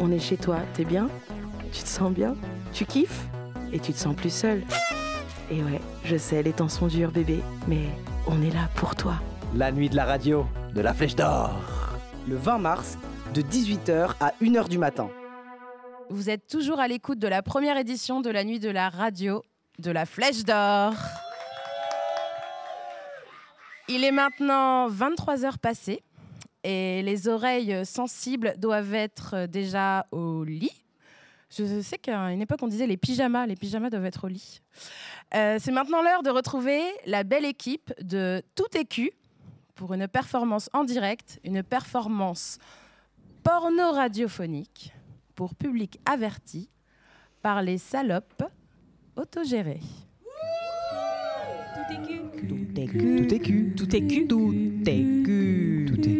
On est chez toi, t'es bien? Tu te sens bien? Tu kiffes? Et tu te sens plus seul Et ouais, je sais, les temps sont durs, bébé, mais on est là pour toi. La nuit de la radio, de la flèche d'or. Le 20 mars, de 18h à 1h du matin. Vous êtes toujours à l'écoute de la première édition de la nuit de la radio de la Flèche d'Or. Il est maintenant 23 heures passées et les oreilles sensibles doivent être déjà au lit. Je sais qu'à une époque on disait les pyjamas, les pyjamas doivent être au lit. Euh, c'est maintenant l'heure de retrouver la belle équipe de Tout écu pour une performance en direct, une performance porno-radiophonique pour public averti par les salopes autogérées. Tout est cul. Tout est cul. Tout est cul. Tout est cul. Tout cul. Tout cul.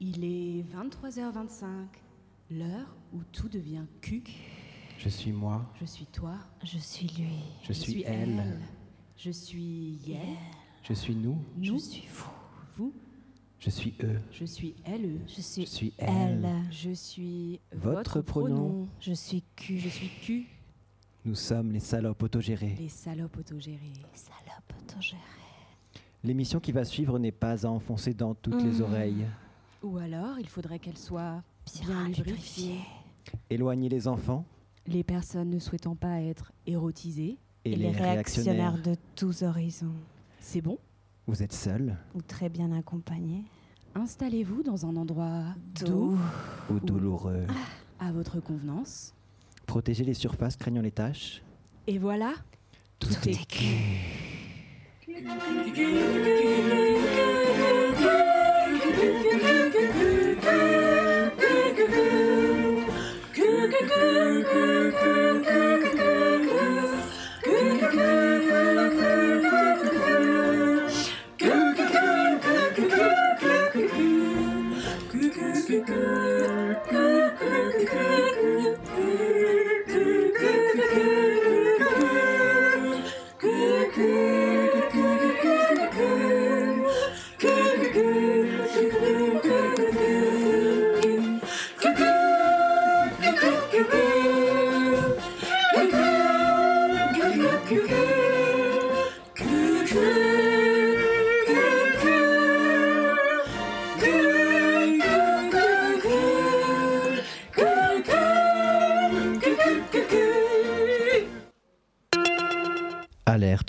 Il est 23h25, l'heure où tout devient cul. Je suis moi. Je suis toi. Je suis lui. Je suis elle. Je suis Yel. Je suis nous. Nous. Je suis vous. Vous. Je suis eux. Je suis elle. Je suis, Je suis elle. elle. Je suis Votre pronom. Je suis Q. Je suis Q. Nous sommes les salopes autogérées. Les salopes autogérées. Salope autogérée. L'émission qui va suivre n'est pas à enfoncer dans toutes les Mmh. oreilles. Ou alors, il faudrait qu'elle soit Bien, bien lubrifiée. Éloigner les enfants Les personnes ne souhaitant pas être érotisées. et, Et, les, les réactionnaires. réactionnaires de tous horizons. C'est bon? Vous êtes seuls Ou très bien accompagnés. Installez-vous dans un endroit Doux. doux, ou douloureux à votre convenance. Protéger les surfaces craignant les taches Et voilà, Tout, est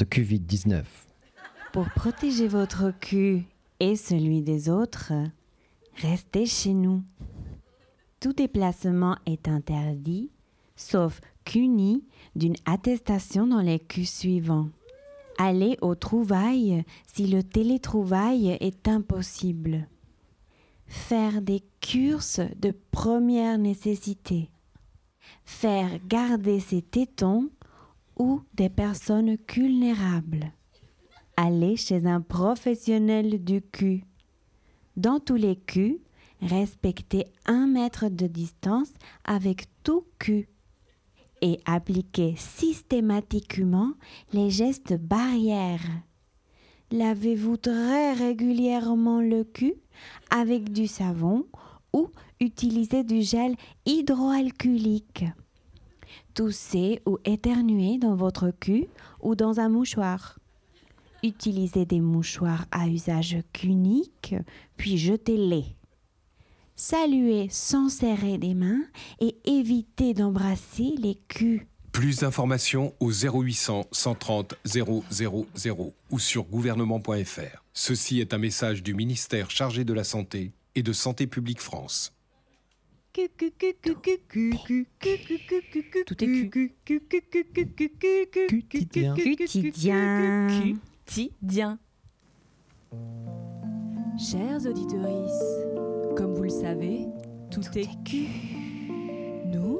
Covid-19. Pour protéger votre cul et celui des autres, restez chez nous. Tout déplacement est interdit, sauf qu'uni d'une attestation dans les culs suivants. Allez aux trouvailles si le télétrouvaille est impossible. Faire des curses de première nécessité. Faire garder ses tétons ou des personnes vulnérables. Aller chez un professionnel du cul. Dans tous les culs, respectez un mètre de distance avec tout cul. Et appliquez systématiquement les gestes barrières. Lavez-vous très régulièrement le cul avec du savon ou utilisez du gel hydroalcoolique. Toussez ou éternuez dans votre cul ou dans un mouchoir. Utilisez des mouchoirs à usage unique, puis jetez-les. Saluez sans serrer des mains et évitez d'embrasser les culs. Plus d'informations au 0800 130 000 ou sur gouvernement.fr. Ceci est un message du ministère chargé de la Santé et de Santé publique France. Tout est. Quotidien. Quotidien. Quotidien. Chers auditeurs, comme vous le savez, tout, est cul. Nous,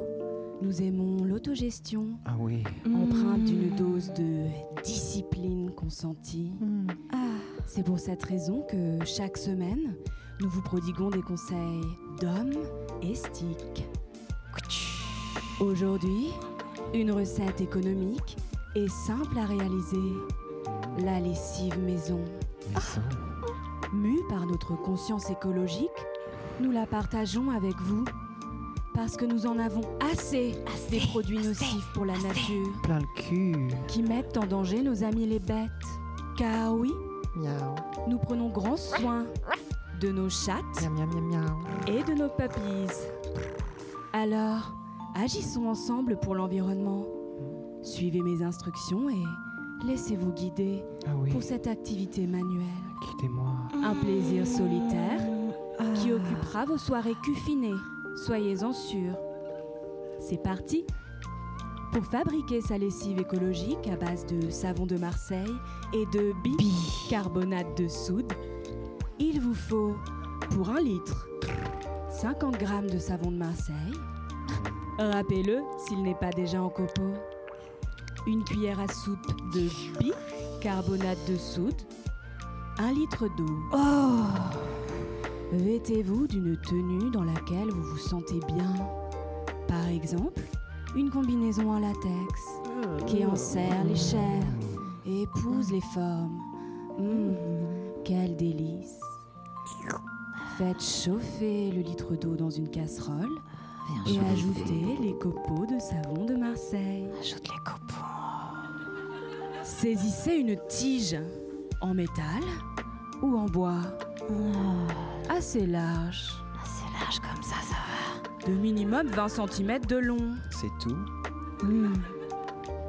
nous aimons l'autogestion, Ah oui. empreinte d'une dose de discipline consentie. Ah, c'est pour cette raison que chaque semaine, nous vous prodiguons des conseils d'hommes estiques. Aujourd'hui, une recette économique et simple à réaliser. La lessive maison. Mais ça, Mus par notre conscience écologique, nous la partageons avec vous. Parce que nous en avons assez, des produits nocifs pour la nature Plein le cul. qui mettent en danger nos amis les bêtes. Car oui, Miaou. nous prenons grand soin de nos chattes Miam, miam, miam, miam. et de nos puppies. Alors, agissons ensemble pour l'environnement. Suivez mes instructions et laissez-vous guider Ah oui. pour cette activité manuelle. Quittez-moi. Un plaisir solitaire Ah. qui occupera vos soirées cuffinées. Soyez-en sûrs. C'est parti Pour fabriquer sa lessive écologique à base de savon de Marseille et de bicarbonate de soude, il vous faut, pour un litre, 50 grammes de savon de Marseille. Rappelez-le s'il n'est pas déjà en copeaux. Une cuillère à soupe de bicarbonate de soude. Un litre d'eau. Vêtez-vous d'une tenue dans laquelle vous vous sentez bien. Par exemple, une combinaison en latex qui enserre les chairs et épouse les formes. Hum, quel délice. Faites chauffer le litre d'eau dans une casserole et ajoutez les copeaux de savon de Marseille. Ajoute les copeaux. Saisissez une tige en métal ou en bois assez large, C'est large comme ça, ça va. de minimum 20 cm de long. C'est tout.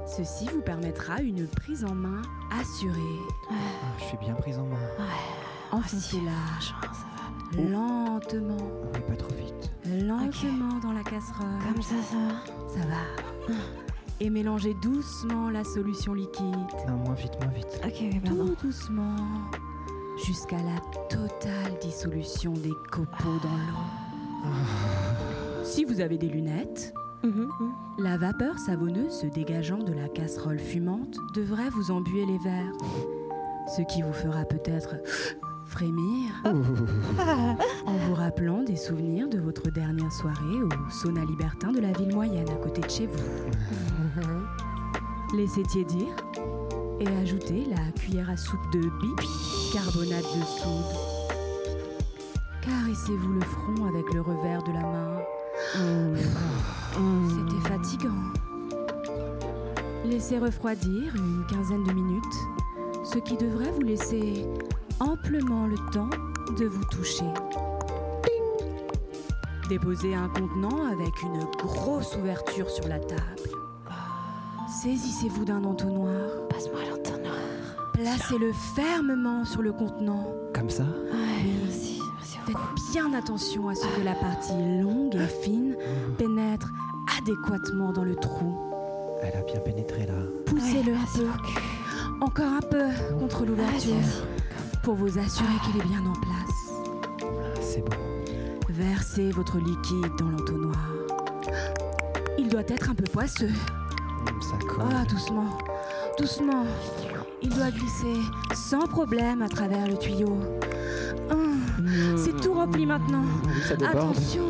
Ceci vous permettra une prise en main assurée. Ah, je suis bien prise en main. Ça va. lentement, Ah oui, pas trop vite. lentement dans la casserole. Comme ça, ça va. Ça va. Et mélangez doucement la solution liquide. Non, moins vite, moins vite. Ok, pardon. Tout doucement. Jusqu'à la totale dissolution des copeaux dans l'eau. Si vous avez des lunettes, Mhm, La vapeur savonneuse se dégageant de la casserole fumante devrait vous embuer les verres, ce qui vous fera peut-être frémir en vous rappelant des souvenirs de votre dernière soirée au sauna libertin de la ville moyenne à côté de chez vous. Laissez tiédir et ajoutez la cuillère à soupe de bicarbonate de soude. Caressez-vous le front avec le revers de la main. C'était fatigant. Laissez refroidir une quinzaine de minutes, ce qui devrait vous laisser amplement le temps de vous toucher. Déposez un contenant avec une grosse ouverture sur la table. Saisissez-vous d'un entonnoir. Passe-moi l'entonnoir. Placez-le fermement sur le contenant. Comme ça Ouais, merci. Merci Faites bien attention à ce que la partie longue et fine pénètre adéquatement dans le trou. Elle a bien pénétré là. Poussez-le un peu, encore un peu contre l'ouverture pour vous assurer qu'il est bien en place. C'est bon. Versez votre liquide dans l'entonnoir. Il doit être un peu poisseux. Hum, Ça colle. Ah, doucement, doucement. Il doit glisser sans problème à travers le tuyau. Hum, C'est tout rempli maintenant. Ça déborde. Attention.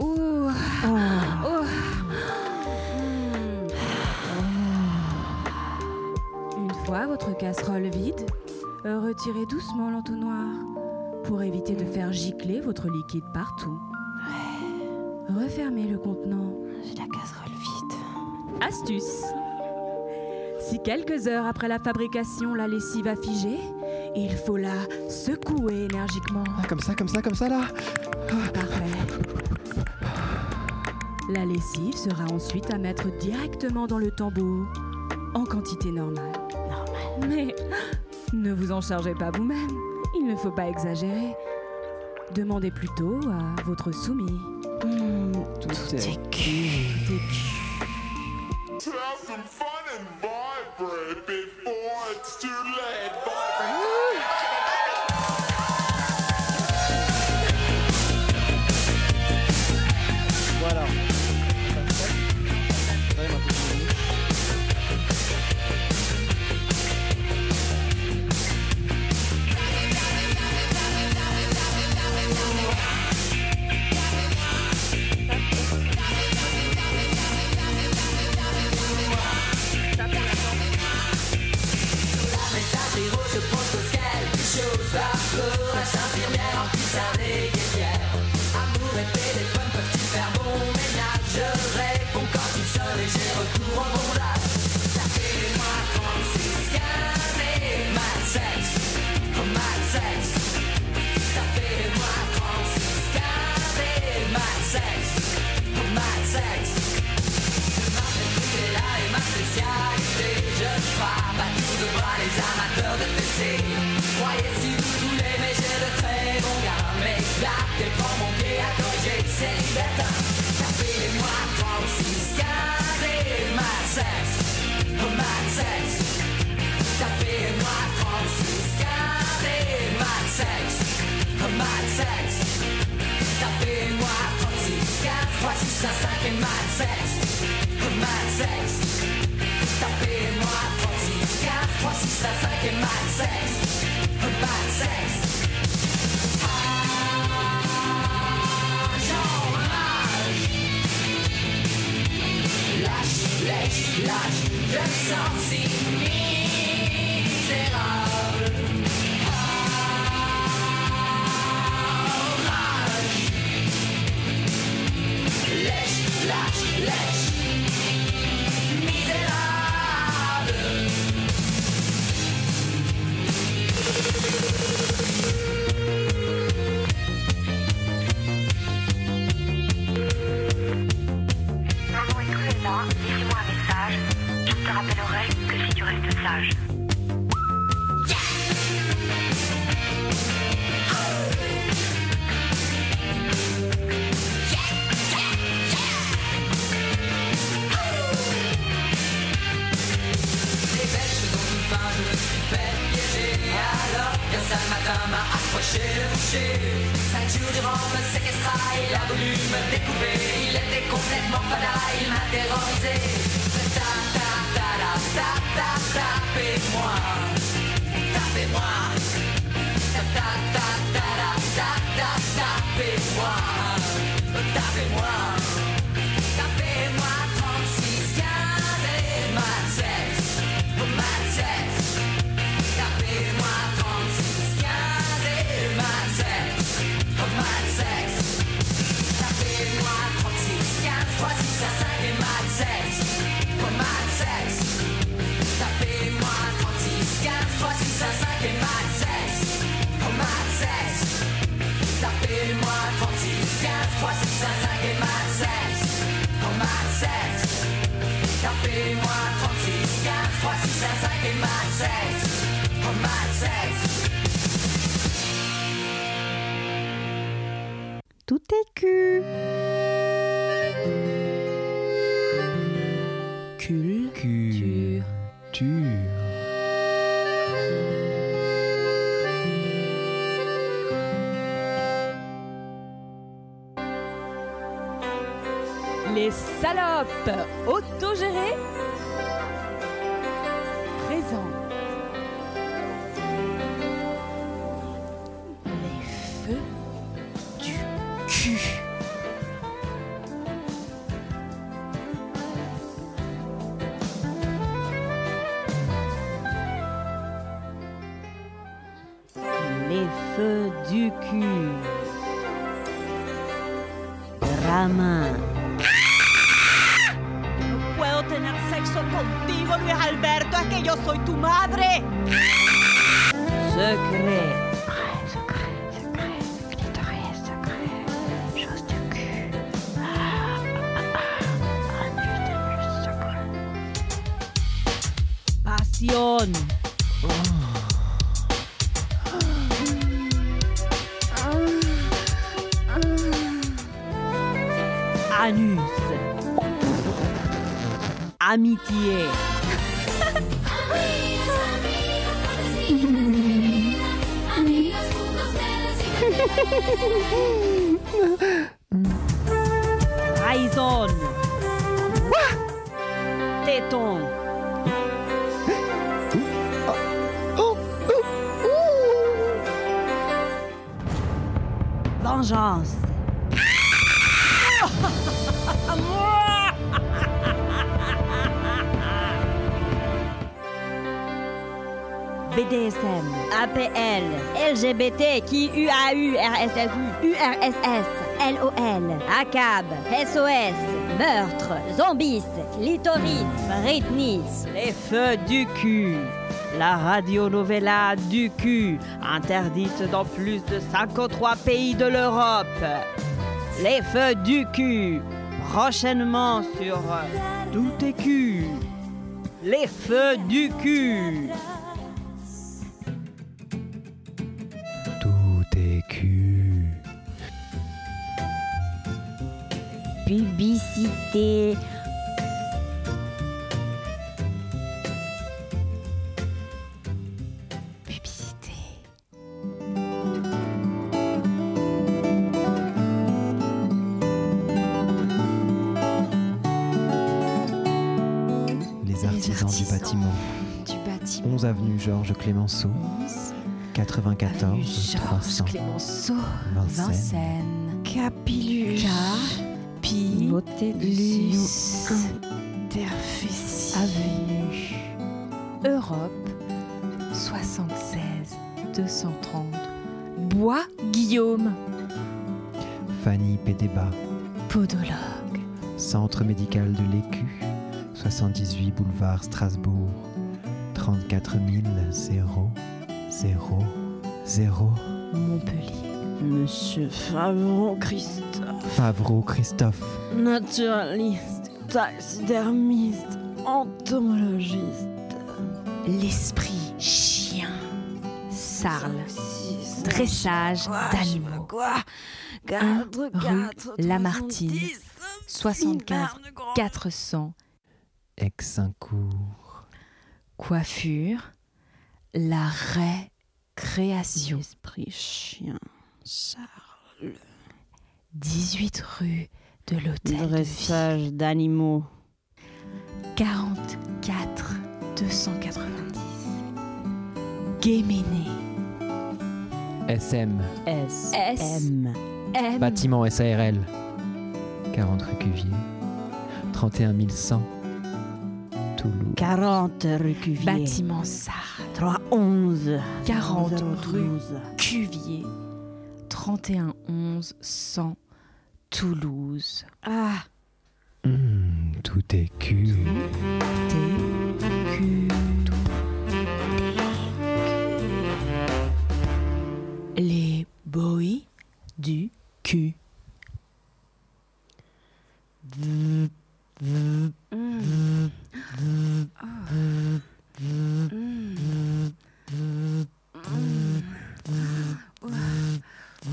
Ouh. Oh. Hmm. Une fois votre casserole vide, retirez doucement l'entonnoir pour éviter de faire gicler votre liquide partout. Refermez le contenant. J'ai la casserole vide. Astuce. Si quelques heures après la fabrication la lessive a figé, il faut la secouer énergiquement. Ah, comme ça, comme ça, comme ça là Parfait. La lessive sera ensuite à mettre directement dans le tambour, en quantité normale. Normal. Mais ne vous en chargez pas vous-même, il ne faut pas exagérer. Demandez plutôt à votre soumis. Hmm, Tout, tout est est cul. Des- To have Feux du cul. Drama. Puedo tener sexo contigo, Luis Alberto, es que yo soy tu madre. Secret. Amitié. Trahison. Téton. Vengeance. BDSM, APL, LGBT, QUAU, RSFU, URSS, LOL, ACAB, SOS, meurtre, zombies, clitoris, Britney, les feux du cul. La radionovella du cul, interdite dans plus de 53 pays de l'Europe. Les feux du cul, prochainement sur Tout est cul. Les feux du cul. publicité. Les artisans, du bâtiment. Du avenue Georges Clémenceau. 94 avenue Georges Clémenceau. Vincennes. Vincennes. Capi, Beauté de Interfécie. Avenue, Europe, 76 230, Bois Guillaume, Fanny Pédéba, podologue, Centre médical de l'Écu, 78 boulevard Strasbourg, 34 000 0 0 Montpellier. Monsieur Favreau Christophe. Favreau Christophe, Naturaliste, taxidermiste, entomologiste. L'esprit chien. Sarle. Dressage d'animaux. Quoi Un 4, rue 4, Lamartine. 75 400. Aix-Saint-Cour, Coiffure. La récréation. Esprit chien. Charles. 18 rue de l'Hôtel de Ville. Dressage d'animaux. 44 290. Guéméné. SM, S. S. M. M. bâtiment SARL, 40 rue Cuvier, 31 100 Toulouse. 40 rue Cuvier. Bâtiment Sarle. 311. 40 rue 012. Cuvier. 31 11 100 Toulouse. Ah. Hmm, tout est cul. T Q Les boys du cul. Hey,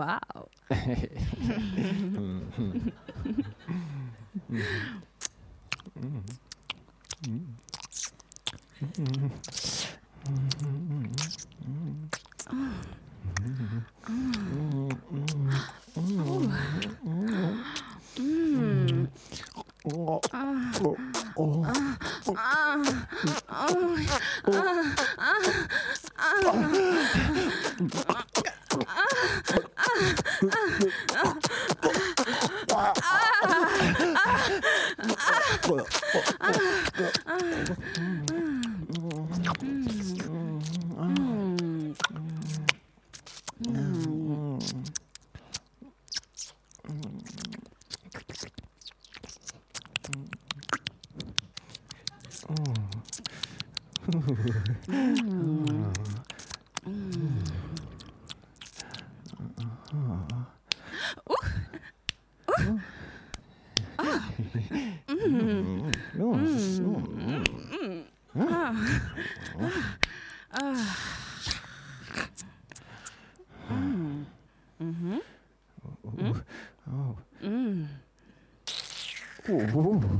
Wow. Mm-hmm. Mm. Mm. Mm. Mm. Mm-hmm. Oh. Mm-hmm. oh. oh.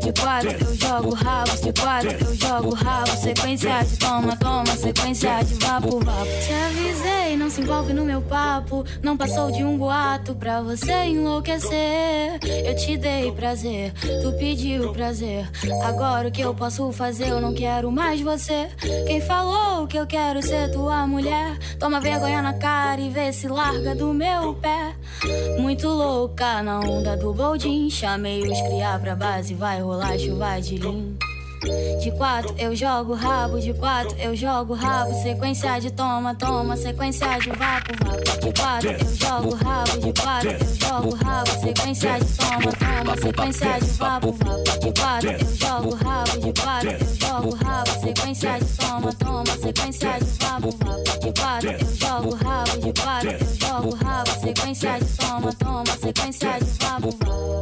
De quatro eu jogo rabos, de quatro eu jogo rabo, sequência de toma, toma, sequência de vapo, vapo. Te avisei, não se envolve no meu papo, não passou de um boato pra você enlouquecer. Eu te dei prazer, tu pediu prazer. Agora o que eu posso fazer? Eu não quero mais você. Quem falou que eu quero ser tua mulher? Toma vergonha na cara e vê se larga do meu pé. Muito louca na onda do boldin. Chamei os criar pra base, vai rolar chuva de lim. De quatro eu jogo rabo, de quatro eu jogo rabo, sequência de toma, toma, sequência de vapo, vapo. De quatro eu jogo rabo, de quatro eu jogo rabo, sequência de toma, toma, sequência de vapo, vapo. De quatro eu jogo rabo, de quatro eu jogo rabo, sequência de toma, toma, sequência de vapo. De quatro eu jogo rabo, de quatro eu jogo rabo, sequência de toma, toma, sequência de vapo, vapo.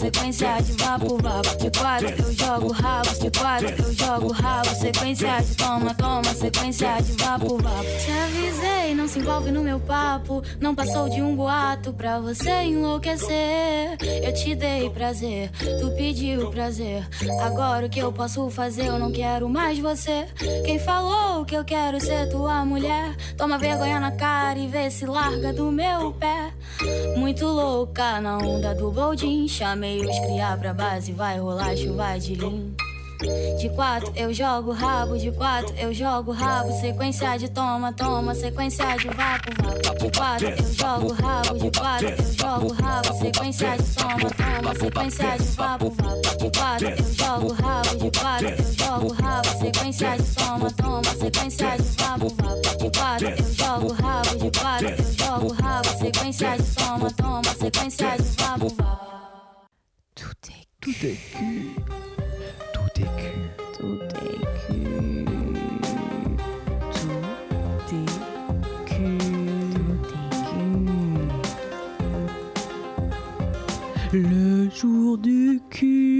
sequência de vapo, vapo. De quatro eu jogo rabos, de quatro eu jogo rabo, sequência de toma, toma, sequência de vapo, vapo. Te avisei, não se envolve no meu papo, não passou de um boato pra você enlouquecer. Eu te dei prazer, tu pediu prazer. Agora o que eu posso fazer? Eu não quero mais você. Quem falou que eu quero ser tua mulher? Toma vergonha na cara e vê se larga do meu pé. Muito louca na onda do boldin. Chamei os criar pra base, vai rolar chuva de lim. De quatro eu jogo rabo, de quatro eu jogo rabo, sequência de toma, toma, sequência de vapo, vapo. De quatro eu jogo rabo, de quatro eu jogo rabo, sequência de toma, toma, sequência de vapo, vapo. De quatro eu jogo rabo, de quatro eu jogo rabo, sequência de toma, toma, sequência de vapo, vapo. Tout est cul. Tout est cul. Tout est cul. Tout est cul. Tout est cul. Le jour du cul.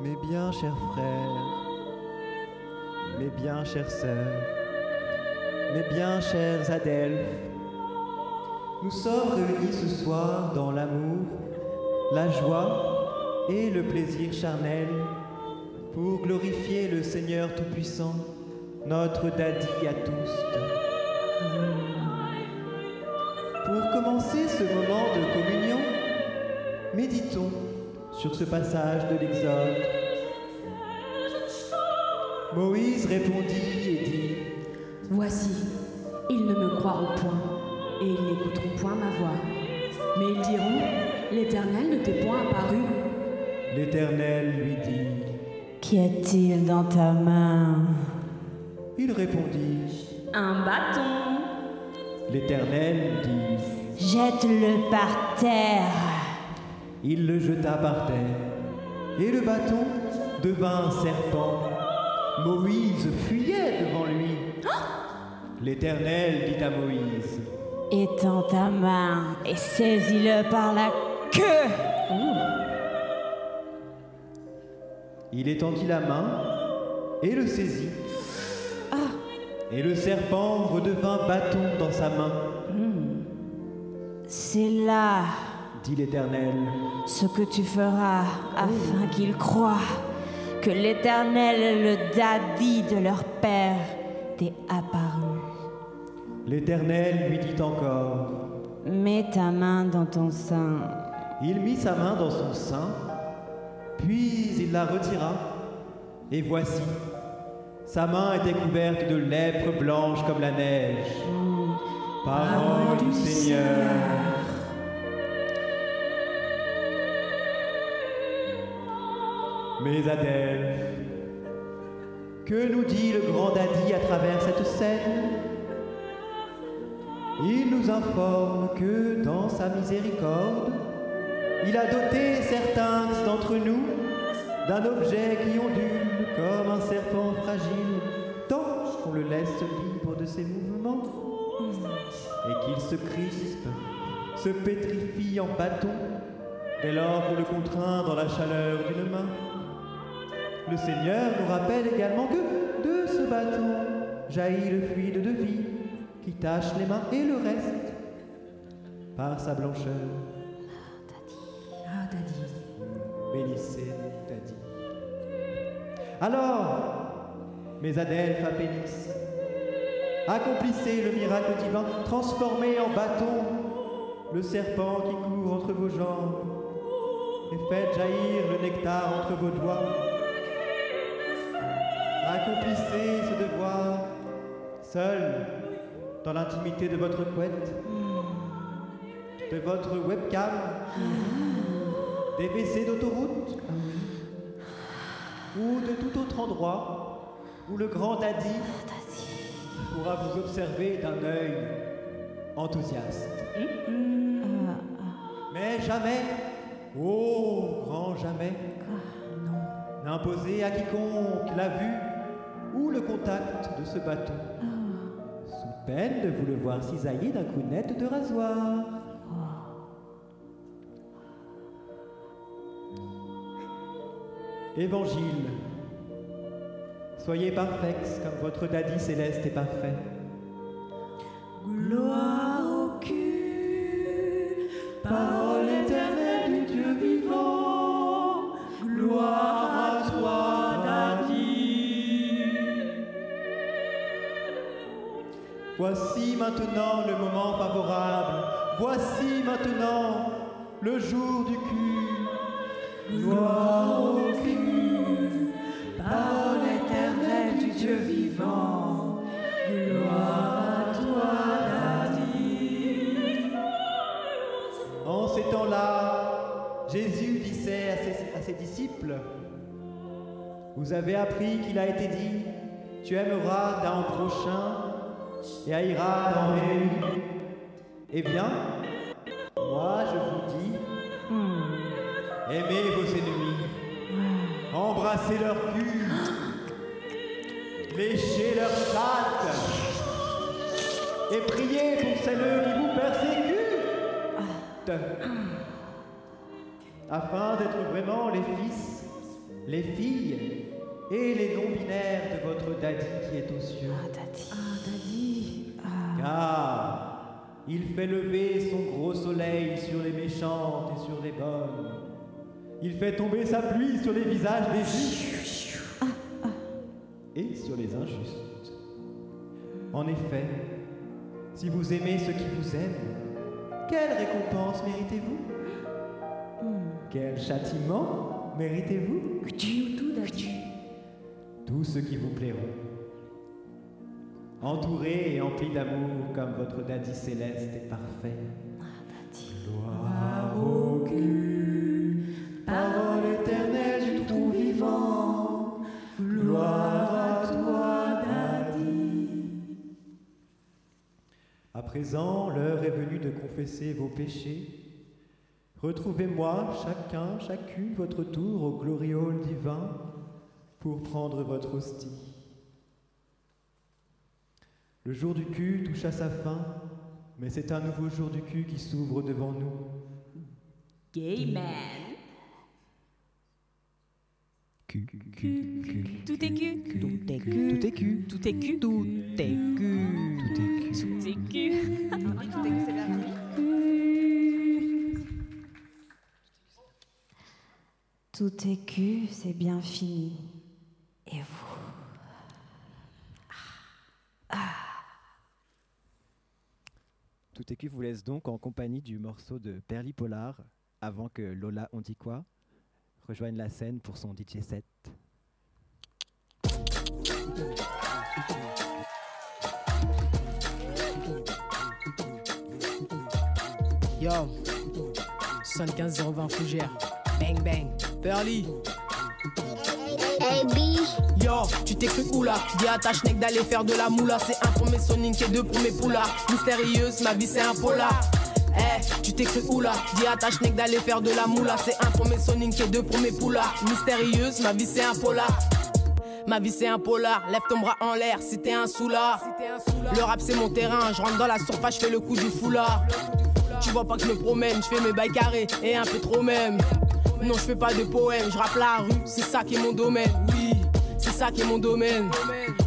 Mes bien chers frères, mes bien chères sœurs, mes bien chers adelphes, nous sommes réunis ce soir dans l'amour, la joie et le plaisir charnel pour glorifier le Seigneur Tout-Puissant, notre Daddy à tous. Pour commencer ce moment de communion, méditons sur ce passage de l'Exode. Moïse répondit et dit Voici, ils ne me croiront point, et ils n'écouteront point ma voix. Mais ils diront, l'Éternel ne t'est point apparu. L'Éternel lui dit Qu'y a-t-il dans ta main? Il répondit Un bâton. L'Éternel dit Jette-le par terre. Il le jeta par terre, et le bâton devint un serpent. Moïse fuyait devant lui. L'Éternel dit à Moïse Étends ta main et saisis-le par la queue. Il étendit la main et le saisit. Et le serpent redevint bâton dans sa main, C'est là dit l'Éternel. ce que tu feras afin qu'ils croient que l'Éternel, le daddy de leur père, t'est apparu. L'Éternel lui dit encore. Mets ta main dans ton sein. Il mit sa main dans son sein, puis il la retira, et voici, sa main était couverte de lèpre blanche comme la neige. Parole du Seigneur. Mes Adèles, que nous dit le grand Daddy à travers cette scène? Il nous informe que dans sa miséricorde, il a doté certains d'entre nous d'un objet qui ondule comme un serpent fragile, tant qu'on le laisse libre de ses mouvements, et qu'il se crispe, se pétrifie en bâton, dès lors qu'on le contraint dans la chaleur d'une main. Le Seigneur nous rappelle également que de ce bâton jaillit le fluide de vie qui tache les mains et le reste par sa blancheur. Ah. Alors, mes adelphes à Pénis, accomplissez le miracle divin, transformez en bâton le serpent qui court entre vos jambes et faites jaillir le nectar entre vos doigts. Accomplissez ce devoir seul dans l'intimité de votre couette, de votre webcam, des WC d'autoroute ou de tout autre endroit où le grand daddy pourra vous observer d'un œil enthousiaste. Mais jamais, oh grand jamais, n'imposer à quiconque la vue ou le contact de ce bâton, sous peine de vous le voir cisailler d'un coup net de rasoir. Évangile. Soyez parfaits comme votre daddy céleste est parfait. Gloire au cul, parole Voici maintenant le moment favorable. Voici maintenant le jour du cul. Gloire au cul, parole éternelle du Dieu vivant. Gloire à toi, Daddy. En ces temps-là, Jésus disait à ses, à ses disciples, Vous avez appris qu'il a été dit, tu aimeras ton prochain et haïras ton ennemi. Eh bien, moi je vous dis, aimez vos ennemis, embrassez leur cul, léchez leur chatte et priez pour celles qui vous persécutent afin d'être vraiment les fils les filles et les non-binaires de votre daddy qui est aux cieux. Ah, daddy. Ah, daddy. Car il fait lever son gros soleil sur les méchantes et sur les bonnes. Il fait tomber sa pluie sur les visages des justes et sur les injustes. En effet, si vous aimez ceux qui vous aiment, quelle récompense méritez-vous? Quel châtiment méritez-vous? Tous ceux qui vous plairont. Entouré et empli d'amour comme votre daddy céleste et parfait. Gloire au cul, parole éternelle du tout vivant. Gloire à toi, daddy. À présent, l'heure est venue de confesser vos péchés. Retrouvez-moi, chacun, chacune, votre tour au gloriole divin pour prendre votre hostie. Le jour du cul touche à sa fin, mais c'est un nouveau jour du cul qui s'ouvre devant nous. Gay man. Cul, cul, cul. Tout est cul. Tout est cul. Tout est cul. Tout est cul. Tout est cul. Tout est cul. Tout est cul. Tout est cul, c'est bien fini. Et vous Tout écu vous laisse donc en compagnie du morceau de Perly Polar avant que Lola On dit quoi rejoigne la scène pour son DJ set. Yo, 75 020 Fougère. Bang bang. Pearly. Hey. Yo, tu t'es cru où là? Dis à ta schneck d'aller faire de la moula. C'est un pour mes Sonic et deux pour mes poulards. Mystérieuse, ma vie c'est un polar. Eh, tu t'es cru où là? Dis à ta schneck d'aller faire de la moula. C'est un pour mes Sonic et deux pour mes poulards. Mystérieuse, ma vie c'est un polar. Ma vie c'est un polar, lève ton bras en l'air si t'es un soulard. Le rap c'est mon terrain, je rentre dans la surface, je fais le coup du foulard. Tu vois pas que je me promène, je fais mes bails carrés et un peu trop même. Non, je fais pas de poème, je rappe la rue, c'est ça qui est mon domaine. Oui, c'est ça qui est mon domaine.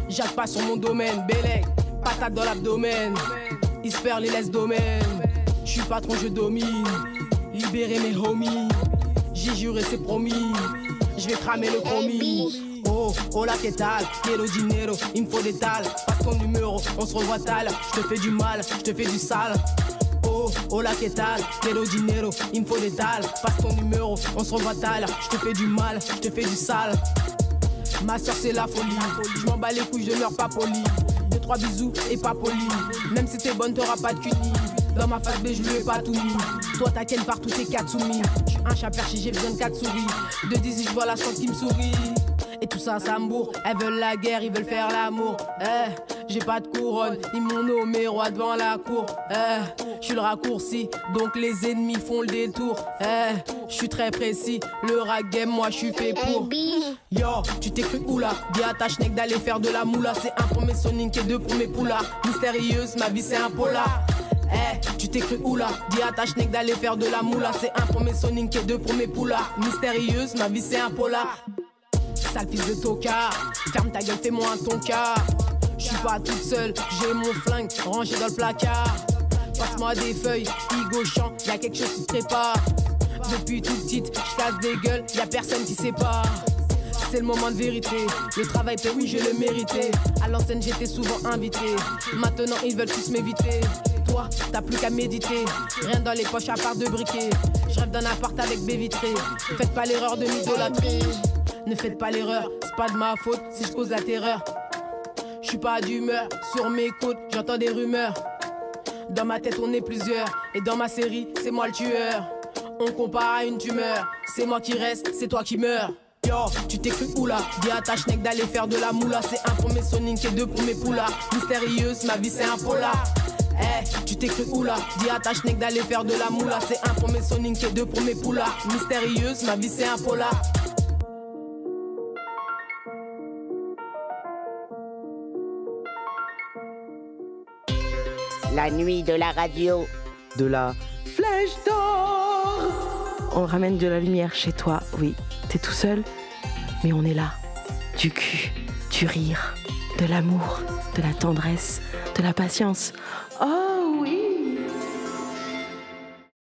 Jacque pas sur mon domaine, Bélec, patate dans l'abdomen. Il se les laisse domaine. Je suis patron, je domine. Libérer mes homies. J'ai juré, c'est promis. Je vais cramer le promis. Oh, hola, que tal? Quiero dinero, il me faut des tales. Passe ton numéro, on se revoit tal. Je te fais du mal, je te fais du sale. Hola, que tal? Quiero dinero, il me faut des tales. Passe ton numéro, on se revoit tal. Je te fais du mal, je te fais du sale. Ma soeur c'est la folie, je m'en bats les couilles, je meurs pas poli. Deux trois bisous et pas poli. Même si t'es bonne, t'auras pas de cunis. Dans ma face B, je lui ai pas tout mis. Toi t'as ken partout, t'es Katsumi. J'suis un chat perché, j'ai besoin de quatre souris. De 10 je vois la chance qui me sourit. Et tout ça, ça me bourre. Elles veulent la guerre, ils veulent faire l'amour. Eh, j'ai pas de couronne, ils m'ont nommé roi devant la cour. Eh, je suis le raccourci, donc les ennemis font le détour. Eh, je suis très précis, le rap game, moi je suis fait pour. Yo, tu t'es cru où là? Dis à ta schneck d'aller faire de la moula. C'est un pour mes Sonic et deux pour mes poulards. Mystérieuse, ma vie c'est un polar. Eh, tu t'es cru où là? Dis à ta schneck d'aller faire de la moula. C'est un pour mes Sonic et deux pour mes poulards. Mystérieuse, ma vie c'est un polar. Sale fils de tocard, ferme ta gueule, fais-moi un ton cas. Je suis pas toute seule, j'ai mon flingue rangé dans le placard. Passe-moi des feuilles, Igo chant, y a quelque chose qui se prépare. Depuis toute petite, je casse des gueules, y a personne qui sépare. C'est le moment de vérité, le travail paie, oui je le méritais. À l'ancienne j'étais souvent invité, maintenant ils veulent tous m'éviter. Toi, t'as plus qu'à méditer, rien dans les poches à part de briquet. Je rêve d'un appart avec baie vitrée, faites pas l'erreur de m'idolâtrer. Ne faites pas l'erreur, c'est pas de ma faute si je cause la terreur. Suis pas d'humeur, sur mes côtes, j'entends des rumeurs. Dans ma tête, on est plusieurs, et dans ma série, c'est moi le tueur. On compare à une tumeur, c'est moi qui reste, c'est toi qui meurs. Yo, tu t'es cru où là? Dis à ta schneck d'aller faire de la moula. C'est un pour mes Sonic et deux pour mes poulards. Mystérieuse, ma vie c'est un polar. Eh, tu t'es cru où là? Dis à ta schneck d'aller faire de la moula. C'est un pour mes Sonic et deux pour mes poulards. Mystérieuse, ma vie c'est un polar. La nuit de la radio. De la flèche d'or On ramène de la lumière chez toi, oui. T'es tout seul mais on est là. Du cul, du rire, de l'amour, de la tendresse, de la patience. Oh